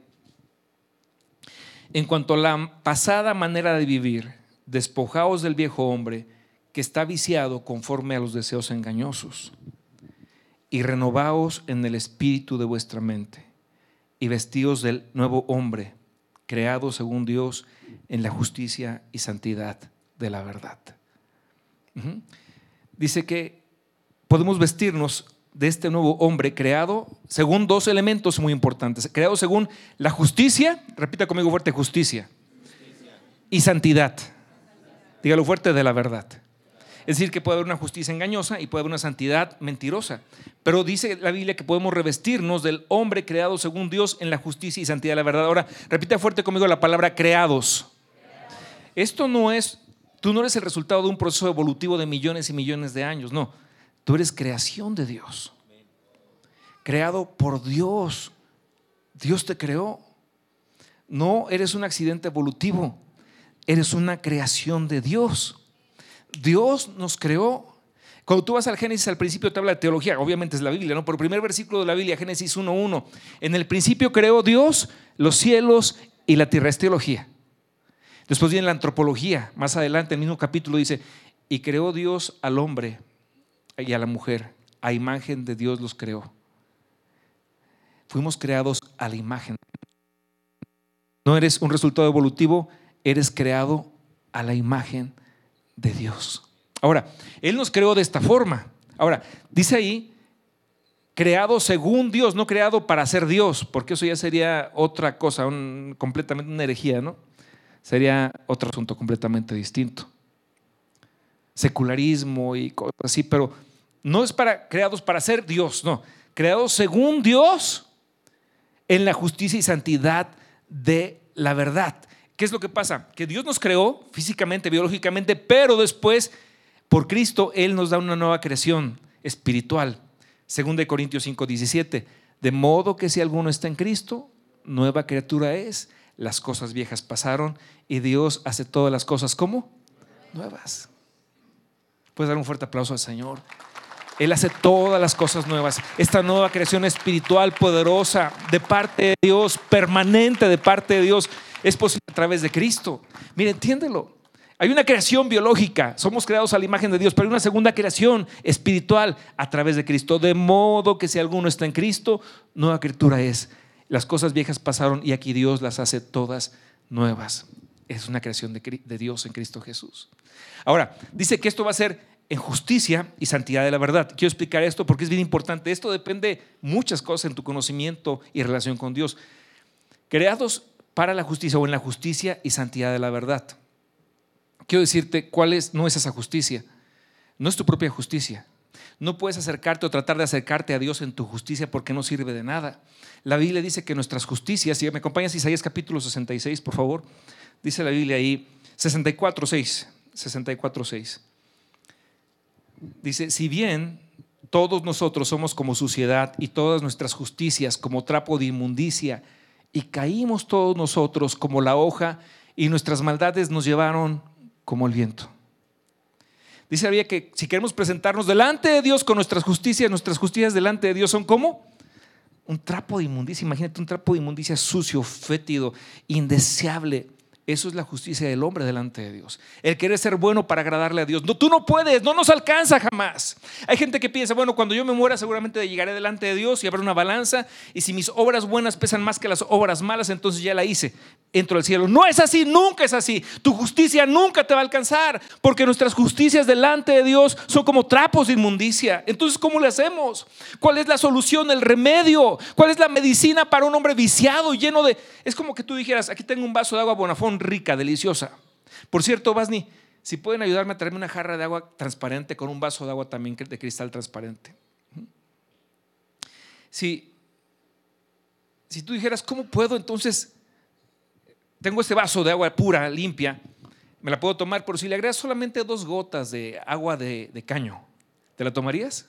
en cuanto a la pasada manera de vivir, despojaos del viejo hombre que está viciado conforme a los deseos engañosos, y renovaos en el espíritu de vuestra mente, y vestíos del nuevo hombre creado según Dios en la justicia y santidad de la verdad. Dice que podemos vestirnos de este nuevo hombre creado según dos elementos muy importantes. Creado según la justicia, repita conmigo fuerte, justicia, y santidad. Dígalo fuerte de la verdad. Es decir, que puede haber una justicia engañosa y puede haber una santidad mentirosa. Pero dice la Biblia que podemos revestirnos del hombre creado según Dios en la justicia y santidad de la verdad. Ahora, repite fuerte conmigo la palabra creados. Esto no es, tú no eres el resultado de un proceso evolutivo de millones y millones de años, no. Tú eres creación de Dios. Creado por Dios. Dios te creó. No eres un accidente evolutivo. Eres una creación de Dios. Dios nos creó. Cuando tú vas al Génesis, al principio te habla de teología, obviamente es la Biblia, ¿no? Pero el primer versículo de la Biblia, Génesis 1.1, en el principio creó Dios los cielos y la tierra, es teología. Después viene la antropología, más adelante, el mismo capítulo dice, y creó Dios al hombre y a la mujer. A imagen de Dios los creó. Fuimos creados a la imagen. No eres un resultado evolutivo, eres creado a la imagen de Dios. Ahora, Él nos creó de esta forma. Ahora, dice ahí, creado según Dios, no creado para ser Dios, porque eso ya sería otra cosa, completamente una herejía, ¿no? Sería otro asunto completamente distinto. Secularismo y cosas así, pero no es para creados para ser Dios, no. Creados según Dios en la justicia y santidad de la verdad. ¿Qué es lo que pasa? Que Dios nos creó físicamente, biológicamente, pero después, por Cristo, Él nos da una nueva creación espiritual. Según de Corintios 5, 17. De modo que si alguno está en Cristo, nueva criatura es. Las cosas viejas pasaron y Dios hace todas las cosas como nuevas. Puedes dar un fuerte aplauso al Señor. Él hace todas las cosas nuevas. Esta nueva creación espiritual poderosa de parte de Dios, permanente de parte de Dios, es posible a través de Cristo. Mire, entiéndelo. Hay una creación biológica, somos creados a la imagen de Dios, pero hay una segunda creación espiritual a través de Cristo. De modo que si alguno está en Cristo, nueva criatura es. Las cosas viejas pasaron y aquí Dios las hace todas nuevas. Es una creación de, de Dios en Cristo Jesús. Ahora, dice que esto va a ser en justicia y santidad de la verdad. Quiero explicar esto porque es bien importante. Esto depende muchas cosas en tu conocimiento y relación con Dios. Creados para la justicia o en la justicia y santidad de la verdad. Quiero decirte cuál es, no es esa justicia. No es tu propia justicia. No puedes acercarte o tratar de acercarte a Dios en tu justicia porque no sirve de nada. La Biblia dice que nuestras justicias, si me acompañas Isaías capítulo 66, por favor, dice la Biblia ahí, 64, 6, 64, 6 dice, si bien todos nosotros somos como suciedad y todas nuestras justicias como trapo de inmundicia, y caímos todos nosotros como la hoja y nuestras maldades nos llevaron como el viento. Dice había que si queremos presentarnos delante de Dios con nuestras justicias, nuestras justicias delante de Dios son como un trapo de inmundicia. Imagínate un trapo de inmundicia sucio, fétido, indeseable. Eso es la justicia del hombre delante de Dios. El querer ser bueno para agradarle a Dios. No, tú no puedes, no nos alcanza jamás. Hay gente que piensa, bueno, cuando yo me muera seguramente llegaré delante de Dios y habrá una balanza y si mis obras buenas pesan más que las obras malas, entonces ya la hice. Entro al cielo. No es así, nunca es así. Tu justicia nunca te va a alcanzar porque nuestras justicias delante de Dios son como trapos de inmundicia. Entonces, ¿cómo le hacemos? ¿Cuál es la solución, el remedio? ¿Cuál es la medicina para un hombre viciado, lleno de... Es como que tú dijeras, aquí tengo un vaso de agua Bonafón rica, deliciosa. Por cierto, Basni, si pueden ayudarme a traerme una jarra de agua transparente con un vaso de agua también de cristal transparente. Si, si tú dijeras, ¿cómo puedo entonces? Tengo este vaso de agua pura, limpia, me la puedo tomar, pero si le agregas solamente dos gotas de agua de, caño, ¿te la tomarías?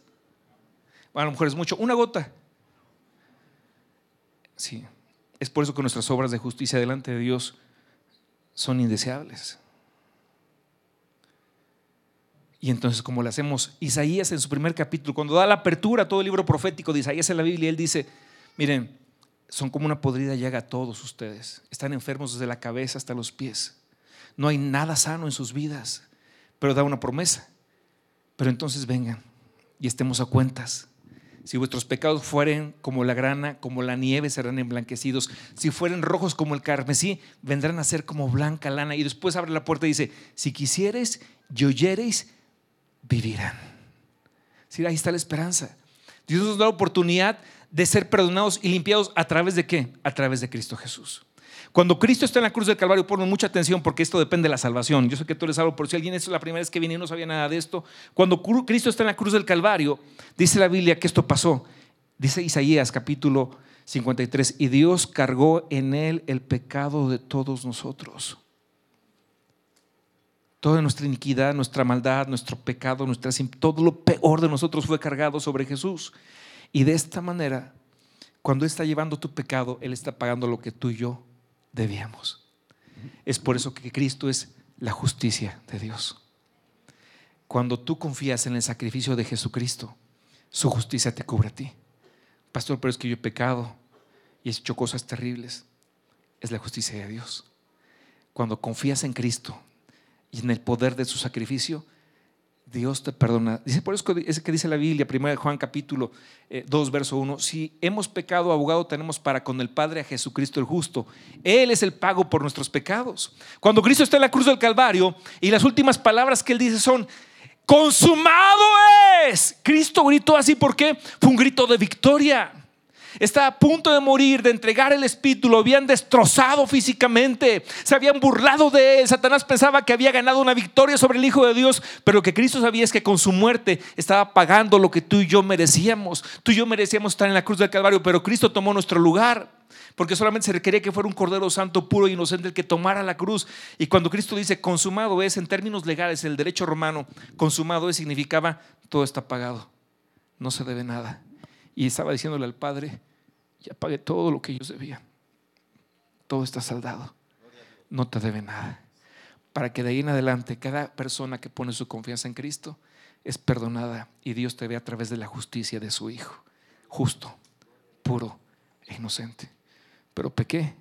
Bueno, a lo mejor es mucho, una gota. Sí, es por eso que nuestras obras de justicia delante de Dios son indeseables. Y entonces, como le hacemos, Isaías en su primer capítulo, cuando da la apertura a todo el libro profético de Isaías en la Biblia, él dice, miren, son como una podrida llaga todos ustedes. Están enfermos desde la cabeza hasta los pies. No hay nada sano en sus vidas, pero da una promesa. Pero entonces vengan y estemos a cuentas. Si vuestros pecados fueren como la grana, como la nieve, serán emblanquecidos. Si fueren rojos como el carmesí, vendrán a ser como blanca lana. Y después abre la puerta y dice, si quisieres y oyereis, vivirán. Sí, ahí está la esperanza. Dios nos da la oportunidad de ser perdonados y limpiados a través de qué? A través de Cristo Jesús. Cuando Cristo está en la cruz del Calvario, ponme mucha atención porque esto depende de la salvación. Yo sé que tú eres salvo, por si alguien es la primera vez que viene y no sabía nada de esto. Cuando Cristo está en la cruz del Calvario, dice la Biblia que esto pasó. Dice Isaías capítulo 53, y Dios cargó en él el pecado de todos nosotros. Toda nuestra iniquidad, nuestra maldad, nuestro pecado, nuestra, todo lo peor de nosotros fue cargado sobre Jesús. Y de esta manera, cuando Él está llevando tu pecado, Él está pagando lo que tú y yo debíamos. Es por eso que Cristo es la justicia de Dios. Cuando tú confías en el sacrificio de Jesucristo, su justicia te cubre a ti. Pastor, pero es que yo he pecado y he hecho cosas terribles. Es la justicia de Dios. Cuando confías en Cristo y en el poder de su sacrificio, Dios te perdona. Dice, por eso es que dice la Biblia, 1 Juan capítulo 2, eh, verso 1, si hemos pecado, abogado tenemos para con el Padre a Jesucristo el justo. Él es el pago por nuestros pecados. Cuando Cristo está en la cruz del Calvario y las últimas palabras que él dice son, consumado es. Cristo gritó así, ¿por qué? Fue un grito de victoria. Estaba a punto de morir, de entregar el espíritu, lo habían destrozado físicamente, se habían burlado de él. Satanás pensaba que había ganado una victoria sobre el Hijo de Dios, pero lo que Cristo sabía es que con su muerte estaba pagando lo que tú y yo merecíamos. Tú y yo merecíamos estar en la cruz del Calvario, pero Cristo tomó nuestro lugar. Porque solamente se requería que fuera un Cordero Santo, puro e inocente, el que tomara la cruz. Y cuando Cristo dice consumado es, en términos legales, el derecho romano, consumado es significaba todo está pagado, no se debe nada y estaba diciéndole al Padre, ya pagué todo lo que ellos debían. Todo está saldado. No te debe nada. Para que de ahí en adelante cada persona que pone su confianza en Cristo es perdonada y Dios te ve a través de la justicia de su Hijo. Justo, puro e inocente. Pero pequé,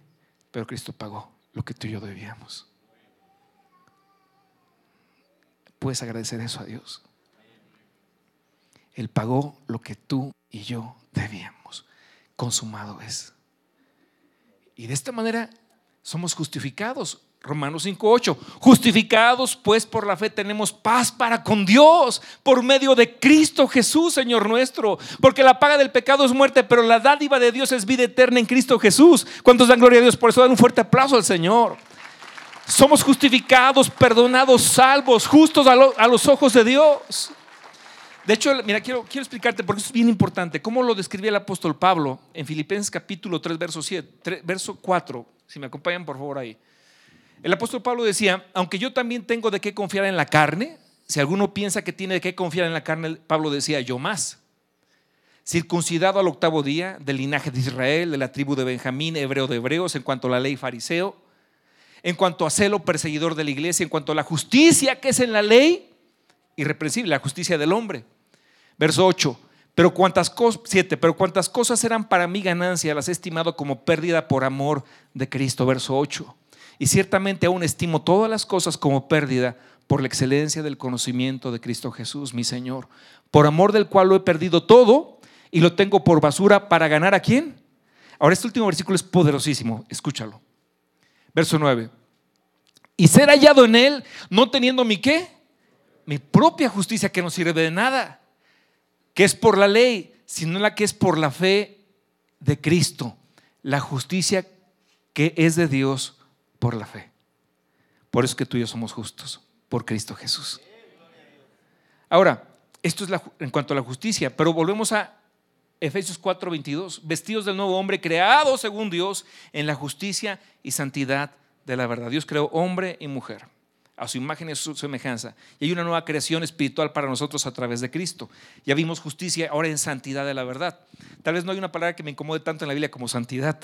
pero Cristo pagó lo que tú y yo debíamos. Puedes agradecer eso a Dios. Él pagó lo que tú y yo debíamos. Consumado es. Y de esta manera somos justificados. Romanos 5:8. Justificados pues por la fe tenemos paz para con Dios por medio de Cristo Jesús, Señor nuestro. Porque la paga del pecado es muerte, pero la dádiva de Dios es vida eterna en Cristo Jesús. ¿Cuántos dan gloria a Dios? Por eso dan un fuerte aplauso al Señor. Somos justificados, perdonados, salvos, justos a, a los ojos de Dios. De hecho, mira, quiero, quiero explicarte porque es bien importante. ¿Cómo lo describía el apóstol Pablo en Filipenses capítulo 3, verso, 7, verso 4? Si me acompañan, por favor, ahí. El apóstol Pablo decía, aunque yo también tengo de qué confiar en la carne, si alguno piensa que tiene de qué confiar en la carne, Pablo decía, yo más. Circuncidado al octavo día, del linaje de Israel, de la tribu de Benjamín, hebreo de hebreos, en cuanto a la ley fariseo, en cuanto a celo perseguidor de la iglesia, en cuanto a la justicia que es en la ley, irreprensible, la justicia del hombre Verso 8. Pero cuántas cosas, 7, pero cuántas cosas eran para mi ganancia, las he estimado como pérdida por amor de Cristo. Verso 8. Y ciertamente aún estimo todas las cosas como pérdida por la excelencia del conocimiento de Cristo Jesús, mi Señor, por amor del cual lo he perdido todo y lo tengo por basura para ganar a quién. Ahora este último versículo es poderosísimo, escúchalo. Verso 9. Y ser hallado en él, no teniendo mi qué, mi propia justicia que no sirve de nada que es por la ley, sino la que es por la fe de Cristo, la justicia que es de Dios por la fe. Por eso es que tú y yo somos justos, por Cristo Jesús. Ahora, esto es en cuanto a la justicia, pero volvemos a Efesios 4:22, vestidos del nuevo hombre, creado según Dios en la justicia y santidad de la verdad. Dios creó hombre y mujer a su imagen y a su semejanza. Y hay una nueva creación espiritual para nosotros a través de Cristo. Ya vimos justicia, ahora en santidad de la verdad. Tal vez no hay una palabra que me incomode tanto en la Biblia como santidad.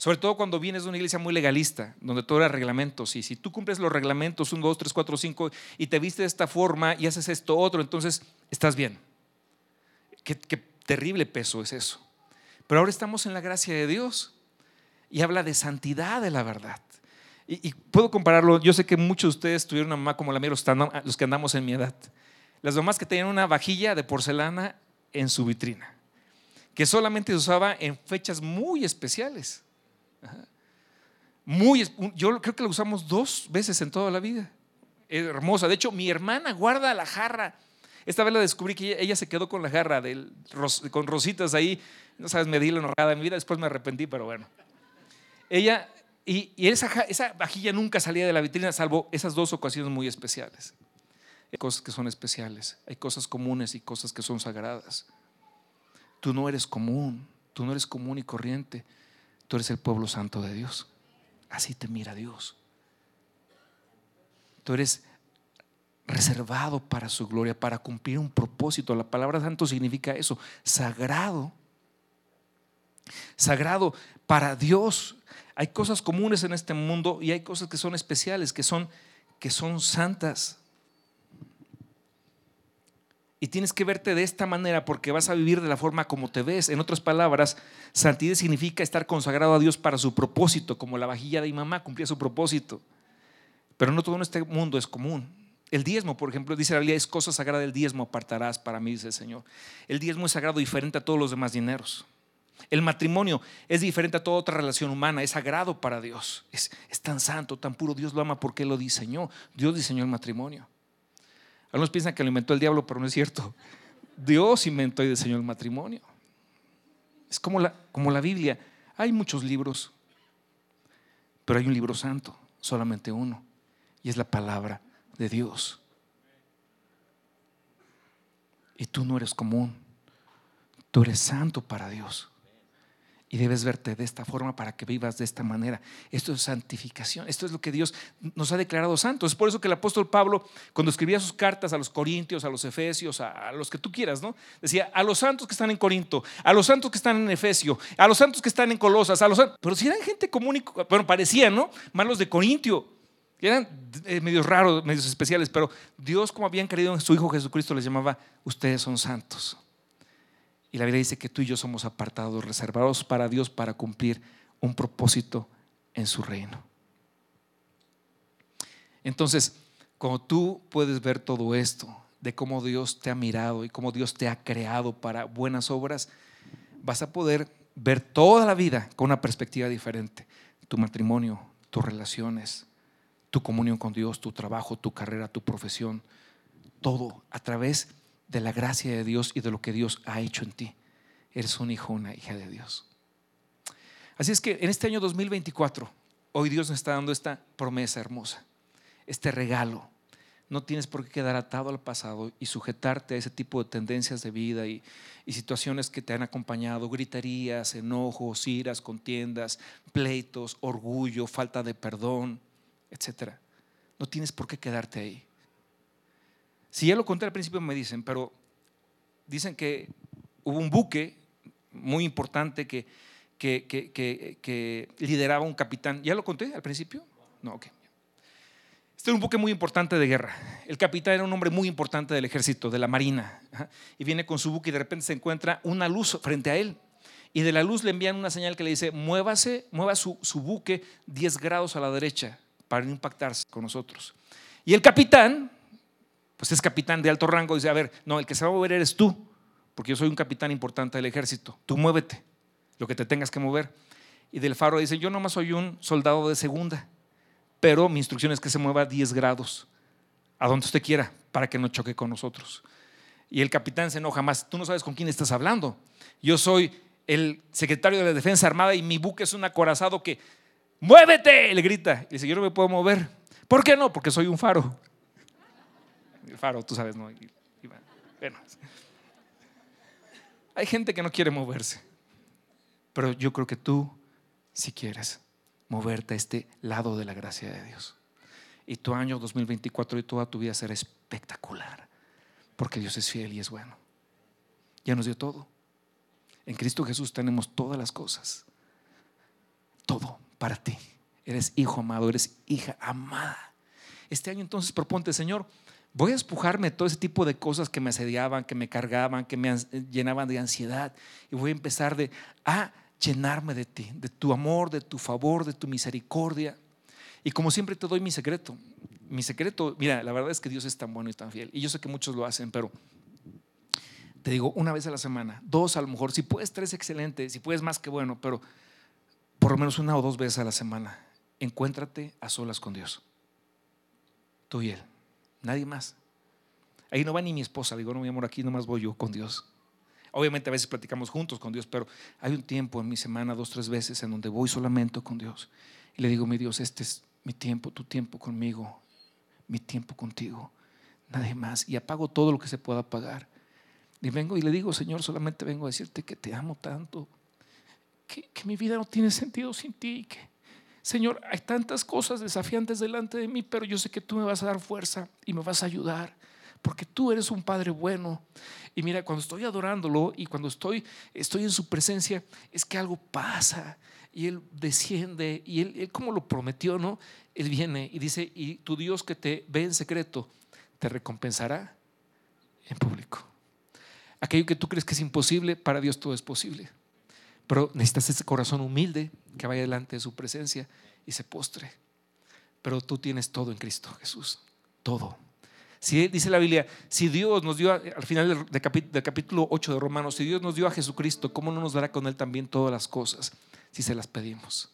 Sobre todo cuando vienes de una iglesia muy legalista, donde todo era reglamentos. Y si tú cumples los reglamentos, 1, 2, 3, 4, 5, y te viste de esta forma y haces esto otro, entonces estás bien. Qué, qué terrible peso es eso. Pero ahora estamos en la gracia de Dios y habla de santidad de la verdad. Y, puedo compararlo, yo sé que muchos de ustedes tuvieron una mamá como la mía, los, que andamos en mi edad. Las mamás que tenían una vajilla de porcelana en su vitrina, que solamente se usaba en fechas muy especiales. Muy, yo creo que la usamos dos veces en toda la vida. Hermosa. De hecho, mi hermana guarda la jarra. Esta vez la descubrí que ella, se quedó con la jarra con rositas ahí. No sabes, me di la enojada en mi vida. Después me arrepentí, pero bueno. Ella y, esa, esa, vajilla nunca salía de la vitrina, salvo esas dos ocasiones muy especiales. Hay cosas que son especiales, hay cosas comunes y cosas que son sagradas. Tú no eres común, tú no eres común y corriente, tú eres el pueblo santo de Dios. Así te mira Dios. Tú eres reservado para su gloria, para cumplir un propósito. La palabra santo significa eso, sagrado. Sagrado para Dios. Hay cosas comunes en este mundo y hay cosas que son especiales, que son, que son santas. Y tienes que verte de esta manera porque vas a vivir de la forma como te ves. En otras palabras, santidad significa estar consagrado a Dios para su propósito, como la vajilla de mi mamá cumplía su propósito. Pero no todo en este mundo es común. El diezmo, por ejemplo, dice la Biblia, es cosa sagrada el diezmo, apartarás para mí, dice el Señor. El diezmo es sagrado diferente a todos los demás dineros. El matrimonio es diferente a toda otra relación humana, es sagrado para Dios. Es, tan santo, tan puro, Dios lo ama porque lo diseñó. Dios diseñó el matrimonio. Algunos piensan que lo inventó el diablo, pero no es cierto. Dios inventó y diseñó el matrimonio. Es como la, como la Biblia. Hay muchos libros, pero hay un libro santo, solamente uno, y es la palabra de Dios. Y tú no eres común, tú eres santo para Dios. Y debes verte de esta forma para que vivas de esta manera. Esto es santificación. Esto es lo que Dios nos ha declarado santos. Es por eso que el apóstol Pablo, cuando escribía sus cartas a los corintios, a los efesios, a, los que tú quieras, ¿no? Decía, a los santos que están en Corinto, a los santos que están en Efesio, a los santos que están en Colosas, a los Pero si eran gente común y, bueno, parecían, ¿no? Malos de Corintio. Eran eh, medios raros, medios especiales, pero Dios, como habían creído en su Hijo Jesucristo, les llamaba, ustedes son santos. Y la Biblia dice que tú y yo somos apartados, reservados para Dios para cumplir un propósito en su reino. Entonces, cuando tú puedes ver todo esto, de cómo Dios te ha mirado y cómo Dios te ha creado para buenas obras, vas a poder ver toda la vida con una perspectiva diferente. Tu matrimonio, tus relaciones, tu comunión con Dios, tu trabajo, tu carrera, tu profesión, todo a través de la gracia de Dios y de lo que Dios ha hecho en ti. Eres un hijo, una hija de Dios. Así es que en este año 2024, hoy Dios nos está dando esta promesa hermosa, este regalo. No tienes por qué quedar atado al pasado y sujetarte a ese tipo de tendencias de vida y, situaciones que te han acompañado, gritarías, enojos, iras, contiendas, pleitos, orgullo, falta de perdón etcétera. No tienes por qué quedarte ahí. Si ya lo conté al principio me dicen, pero dicen que hubo un buque muy importante que, lideraba un capitán. ¿Ya lo conté al principio? No, ok. Este era un buque muy importante de guerra. El capitán era un hombre muy importante del ejército, de la marina. Y viene con su buque y de repente se encuentra una luz frente a él. Y de la luz le envían una señal que le dice, muévase, mueva su, su buque 10 grados a la derecha para impactarse con nosotros. Y el capitán, pues es capitán de alto rango, dice, a ver, no, el que se va a mover eres tú, porque yo soy un capitán importante del ejército, tú muévete, lo que te tengas que mover. Y del faro dice, yo nomás soy un soldado de segunda, pero mi instrucción es que se mueva 10 grados, a donde usted quiera, para que no choque con nosotros. Y el capitán se enoja más, tú no sabes con quién estás hablando. Yo soy el secretario de la Defensa Armada y mi buque es un acorazado que muévete, le grita. Y dice, yo no me puedo mover. ¿Por qué no? Porque soy un faro. El faro, tú sabes, ¿no? bueno. Hay gente que no quiere moverse, pero yo creo que tú si quieres moverte a este lado de la gracia de Dios. Y tu año 2024 y toda tu vida será espectacular, porque Dios es fiel y es bueno. Ya nos dio todo. En Cristo Jesús tenemos todas las cosas. Todo para ti. Eres hijo amado, eres hija amada. Este año entonces proponte, Señor, voy a espujarme todo ese tipo de cosas que me asediaban, que me cargaban, que me llenaban de ansiedad. Y voy a empezar de, a llenarme de ti, de tu amor, de tu favor, de tu misericordia. Y como siempre te doy mi secreto. Mi secreto, mira, la verdad es que Dios es tan bueno y tan fiel. Y yo sé que muchos lo hacen, pero te digo una vez a la semana, dos a lo mejor, si puedes tres, excelente, si puedes más que bueno, pero por lo menos una o dos veces a la semana, encuéntrate a solas con Dios. Tú y Él, nadie más. Ahí no va ni mi esposa, digo, no, mi amor, aquí nomás voy yo con Dios. Obviamente a veces platicamos juntos con Dios, pero hay un tiempo en mi semana, dos, tres veces, en donde voy solamente con Dios. Y le digo, mi Dios, este es mi tiempo, tu tiempo conmigo, mi tiempo contigo, nadie más. Y apago todo lo que se pueda apagar. Y vengo y le digo, Señor, solamente vengo a decirte que te amo tanto, que, mi vida no tiene sentido sin ti. Que, Señor, hay tantas cosas desafiantes delante de mí, pero yo sé que tú me vas a dar fuerza y me vas a ayudar, porque tú eres un Padre bueno. Y mira, cuando estoy adorándolo y cuando estoy, estoy en su presencia, es que algo pasa y Él desciende y él, él, como lo prometió, ¿no? Él viene y dice, y tu Dios que te ve en secreto, te recompensará en público. Aquello que tú crees que es imposible, para Dios todo es posible. Pero necesitas ese corazón humilde que vaya delante de su presencia y se postre. Pero tú tienes todo en Cristo Jesús. Todo. Si dice la Biblia, si Dios nos dio al final del, capítulo 8 de Romanos, si Dios nos dio a Jesucristo, ¿cómo no nos dará con Él también todas las cosas si se las pedimos?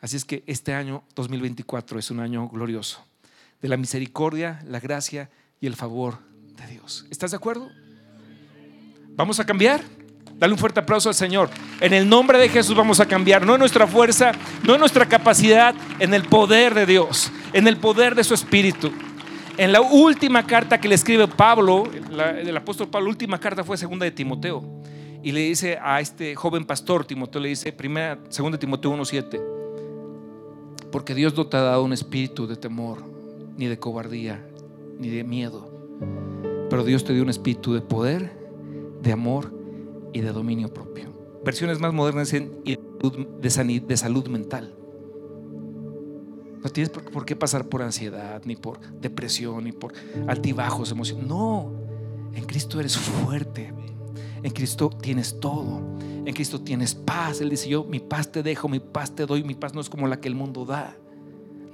Así es que este año 2024 es un año glorioso de la misericordia, la gracia y el favor de Dios. ¿Estás de acuerdo? ¿Vamos a cambiar? Dale un fuerte aplauso al Señor. En el nombre de Jesús vamos a cambiar. No en nuestra fuerza, no en nuestra capacidad, en el poder de Dios, en el poder de su Espíritu. En la última carta que le escribe Pablo, el apóstol Pablo, la última carta fue segunda de Timoteo. Y le dice a este joven pastor, Timoteo, le dice, primera, segunda de Timoteo 1.7, porque Dios no te ha dado un espíritu de temor, ni de cobardía, ni de miedo, pero Dios te dio un espíritu de poder, de amor y de dominio propio. Versiones más modernas dicen de salud mental. No tienes por qué pasar por ansiedad, ni por depresión, ni por altibajos emocionales. No, en Cristo eres fuerte. En Cristo tienes todo. En Cristo tienes paz. Él dice, yo mi paz te dejo, mi paz te doy, mi paz no es como la que el mundo da.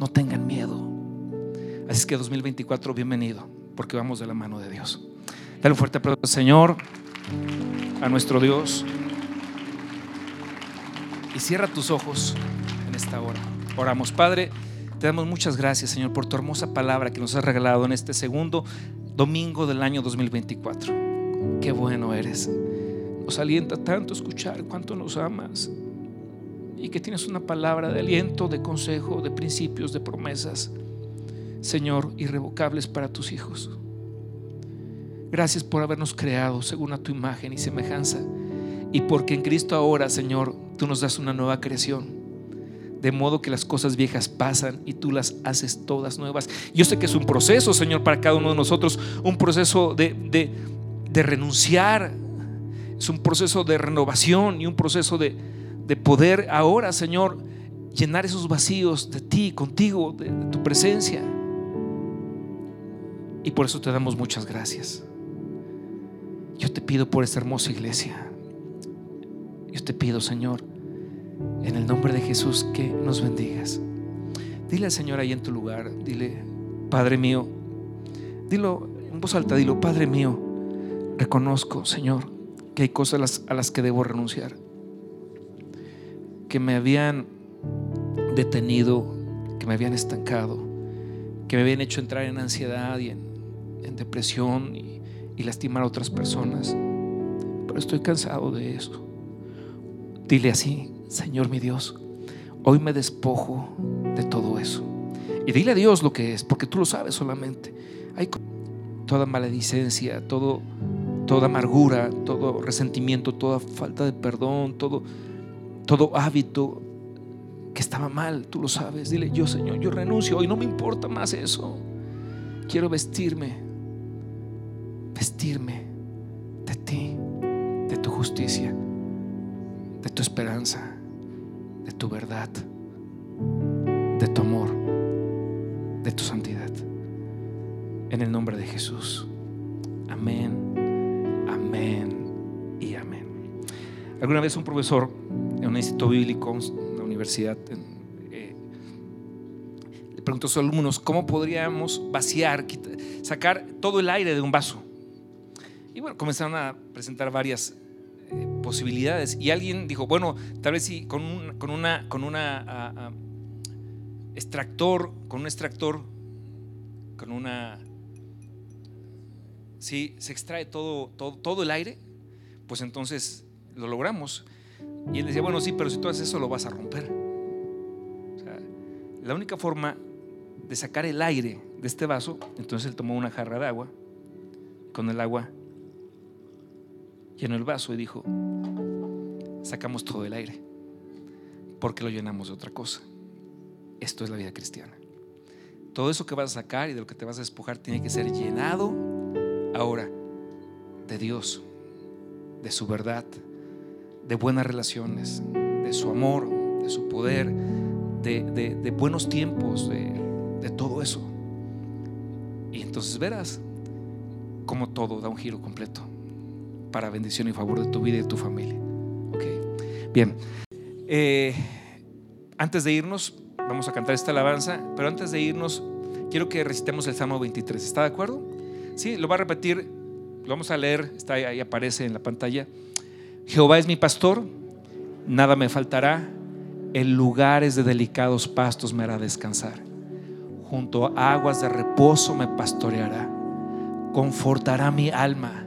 No tengan miedo. Así es que 2024, bienvenido, porque vamos de la mano de Dios. Dale un fuerte aplauso, Señor, a nuestro Dios. Y cierra tus ojos en esta hora. Oramos, Padre. Te damos muchas gracias, Señor, por tu hermosa palabra que nos has regalado en este segundo domingo del año 2024. Qué bueno eres. Nos alienta tanto escuchar cuánto nos amas y que tienes una palabra de aliento, de consejo, de principios, de promesas, Señor, irrevocables para tus hijos. Gracias por habernos creado según a tu imagen y semejanza y porque en Cristo ahora, Señor, tú nos das una nueva creación de modo que las cosas viejas pasan y tú las haces todas nuevas. Yo sé que es un proceso, Señor, para cada uno de nosotros, un proceso de, de, renunciar, es un proceso de renovación y un proceso de, de poder ahora, Señor, llenar esos vacíos de ti, contigo, de, de tu presencia. Y por eso te damos muchas gracias. Yo te pido por esta hermosa iglesia. Yo te pido, Señor, en el nombre de Jesús, que nos bendigas. Dile al Señor ahí en tu lugar, dile, Padre mío, dilo en voz alta, dilo, Padre mío, reconozco, Señor, que hay cosas a las, que debo renunciar, que me habían detenido, que me habían estancado, que me habían hecho entrar en ansiedad y en, depresión y lastimar a otras personas. Pero estoy cansado de eso. Dile así, Señor mi Dios, hoy me despojo de todo eso. Y dile a Dios lo que es, porque tú lo sabes solamente. Hay toda maledicencia, todo, toda amargura, todo resentimiento, toda falta de perdón, todo, todo hábito que estaba mal, tú lo sabes. Dile, yo Señor, yo renuncio, hoy no me importa más eso. Quiero vestirme, vestirme de ti, de tu justicia, de tu esperanza de tu verdad, de tu amor, de tu santidad. En el nombre de Jesús. Amén, amén y amén. Alguna vez un profesor en un instituto bíblico, en la universidad, eh, le preguntó a sus alumnos cómo podríamos vaciar, sacar todo el aire de un vaso. Y bueno, comenzaron a presentar varias posibilidades. Y alguien dijo, bueno, tal vez si con, un, con una, con una extractor, con un extractor, con una... Si se extrae todo, todo, todo el aire, pues entonces lo logramos. Y él decía, bueno, sí, pero si tú haces eso lo vas a romper. la única forma de sacar el aire de este vaso, entonces él tomó una jarra de agua, con el agua llenó el vaso y dijo, sacamos todo el aire, porque lo llenamos de otra cosa. Esto es la vida cristiana. Todo eso que vas a sacar y de lo que te vas a despojar tiene que ser llenado ahora de Dios, de su verdad, de buenas relaciones, de su amor, de su poder, de, buenos tiempos, de, de todo eso. Y entonces verás cómo todo da un giro completo para bendición y favor de tu vida y de tu familia. Bien. Eh, antes de irnos, vamos a cantar esta alabanza, pero antes de irnos, quiero que recitemos el Salmo 23. ¿Está de acuerdo? Sí, lo va a repetir, lo vamos a leer, está ahí aparece en la pantalla. Jehová es mi pastor, nada me faltará, en lugares de delicados pastos me hará descansar, junto a aguas de reposo me pastoreará, confortará mi alma,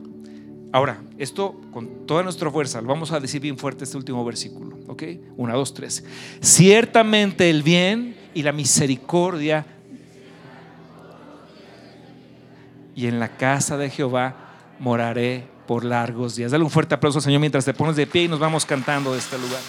Ahora, esto con toda nuestra fuerza, lo vamos a decir bien fuerte este último versículo, ¿ok? Una, dos, tres. Ciertamente el bien y la misericordia y en la casa de Jehová moraré por largos días. Dale un fuerte aplauso, Señor, mientras te pones de pie y nos vamos cantando de este lugar.